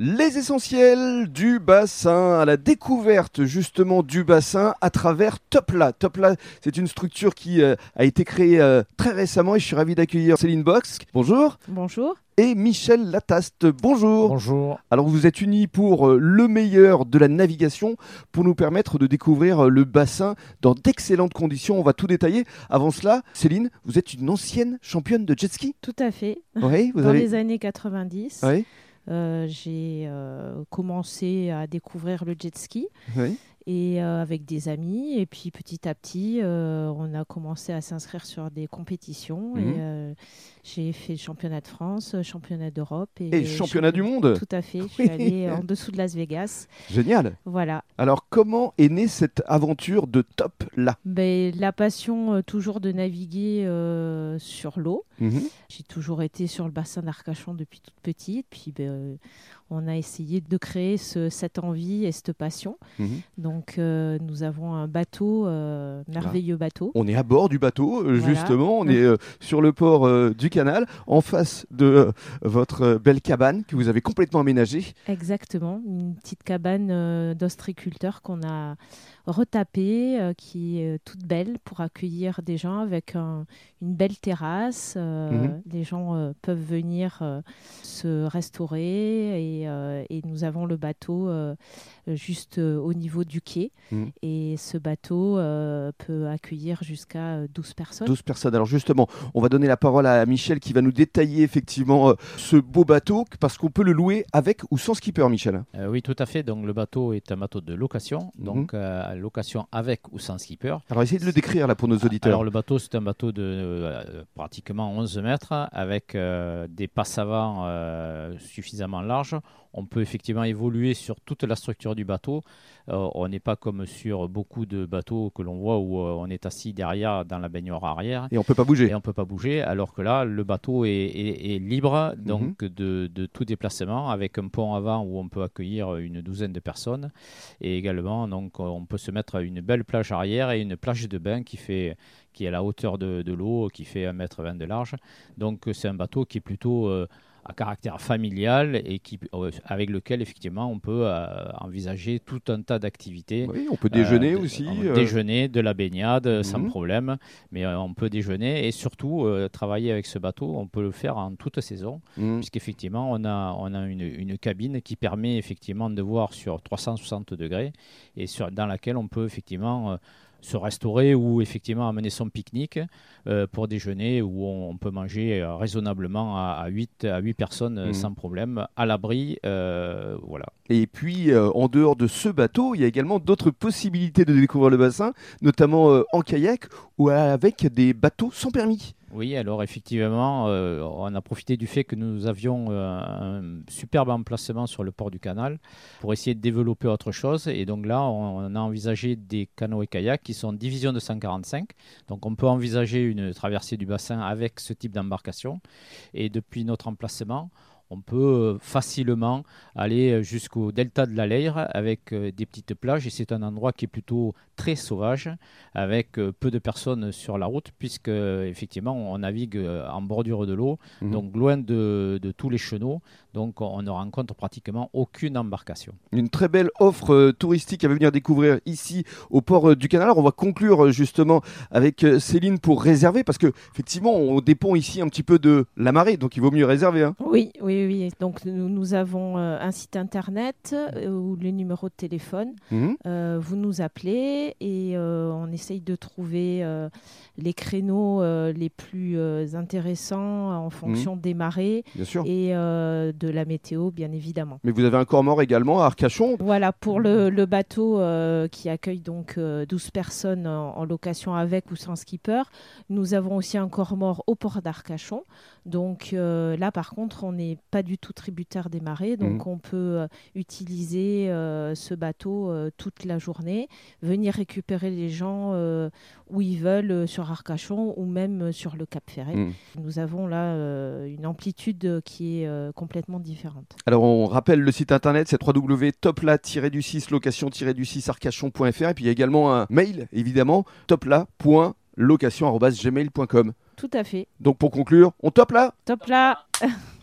Les essentiels du bassin, à la découverte justement du bassin à travers Topla. Topla, c'est une structure qui euh, a été créée euh, très récemment et je suis ravi d'accueillir Céline Box. Bonjour. Bonjour. Et Michel Lataste. Bonjour. Bonjour. Alors vous êtes unis pour euh, le meilleur de la navigation pour nous permettre de découvrir le bassin dans d'excellentes conditions. On va tout détailler. Avant cela, Céline, vous êtes une ancienne championne de jet ski Tout à fait. Oui, vous Dans avez. les années 90, Oui, j'ai euh, commencé à découvrir le jet ski. Et euh, avec des amis. Et puis petit à petit, euh, on a commencé à s'inscrire sur des compétitions. Mhm. Et euh, j'ai fait championnat de France, championnat d'Europe et, Et championnat du monde. Tout à fait. Je suis allée en dessous de Las Vegas. Génial. Voilà. Alors comment est née cette aventure de top là? Ben, la passion toujours de naviguer sur l'eau. Mhm. J'ai toujours été sur le bassin d'Arcachon depuis toute petite. Puis ben, on a essayé de créer ce- cette envie et cette passion. Mhm. Donc euh, nous avons un bateau, euh, merveilleux bateau. On est à bord du bateau, euh, Voilà. justement. On est euh, sur le port du canal, en face de votre belle cabane que vous avez complètement aménagée. Exactement, une petite cabane d'ostriculteurs qu'on a retapée, qui est toute belle pour accueillir des gens avec un- une belle terrasse. Mhm. Les gens peuvent venir se restaurer et, et nous avons le bateau juste au niveau du quai. Mhm. Et ce bateau euh, peut accueillir jusqu'à euh, 12 personnes. 12 personnes. Alors justement, on va donner la parole à Michel qui va nous détailler effectivement euh, ce beau bateau parce qu'on peut le louer avec ou sans skipper, Michel. Euh, oui, tout à fait. Donc le bateau est un bateau de location, Mhm. donc euh, location avec ou sans skipper. Alors essayez de le décrire là pour nos auditeurs. Alors le bateau, c'est un bateau de euh, pratiquement 11 mètres avec euh, des passes avant euh, suffisamment larges. On peut effectivement évoluer sur toute la structure du bateau. Euh, on n'est pas comme sur beaucoup de bateaux que l'on voit où euh, on est assis derrière dans la baignoire arrière. Et on peut pas bouger. Et on ne peut pas bouger, alors que là, le bateau est, est- est libre donc de, de tout déplacement, avec un pont avant où on peut accueillir une douzaine de personnes. Et également, donc, on peut se mettre à une belle plage arrière et une plage de bain qui, fait, qui est à la hauteur de, de l'eau, qui fait 1m20 de large. Donc, c'est un bateau qui est plutôt euh, à caractère familial et qui, euh, avec lequel, effectivement, on peut euh, envisager tout un tas d'activités. Oui, on peut déjeuner Euh, aussi. euh, Déjeuner, de la baignade, sans Mhm. problème. Mais on peut déjeuner et surtout travailler avec ce bateau. On peut le faire en toute saison, mhm. puisqu'effectivement, on a, on a une, une cabine qui permet effectivement de voir sur 360 degrés et sur, dans laquelle on peut effectivement. Se restaurer ou effectivement amener son pique-nique euh, pour déjeuner où on, on peut manger euh, raisonnablement à, à 8, à 8 personnes euh, Mhm. sans problème, à l'abri. voilà. Et puis, en dehors de ce bateau, il y a également d'autres possibilités de découvrir le bassin, notamment en kayak ou avec des bateaux sans permis. Oui, alors effectivement, euh, on a profité du fait que nous avions euh, un superbe emplacement sur le port du canal pour essayer de développer autre chose. Et donc là, on, a envisagé des canots et kayaks qui sont division de 145. Donc on peut envisager une traversée du bassin avec ce type d'embarcation. Et depuis notre emplacement, on peut euh, facilement aller euh, jusqu'au delta de la Leyre avec euh, des petites plages et c'est un endroit qui est plutôt très sauvage avec peu de personnes sur la route puisque effectivement on navigue en bordure de l'eau Mhm. donc loin de, de tous les chenaux donc on ne rencontre pratiquement aucune embarcation. Une très belle offre touristique à venir découvrir ici au port du canal. Alors, on va conclure justement avec Céline pour réserver parce que effectivement, on dépend ici un petit peu de la marée, donc il vaut mieux réserver. hein. Oui, oui, oui. Donc nous, nous avons euh, un site internet euh, ou le numéro de téléphone. Mhm. Euh, vous nous appelez et euh, on essaye de trouver euh, les créneaux les plus intéressants en fonction des marées et de la météo, bien évidemment. Mais vous avez un corps mort également à Arcachon? Voilà, pour le, le bateau qui accueille donc euh, 12 personnes en, en location avec ou sans skipper, nous avons aussi un corps mort au port d'Arcachon. Donc là, par contre, on n'est pas du tout tributaire des marées. Donc on peut euh, utiliser euh, ce bateau euh, toute la journée, venir récupérer les gens euh, où ils veulent euh, sur Arcachon ou même euh, sur le Cap Ferret. Mhm. Nous avons là euh, une amplitude qui est euh, complètement différente. Alors on rappelle le site internet, c'est www.topla-du6 location-du6 arcachon.fr et puis il y a également un mail évidemment topla.location@gmail.com. Tout à fait. Donc pour conclure, on top là? Top là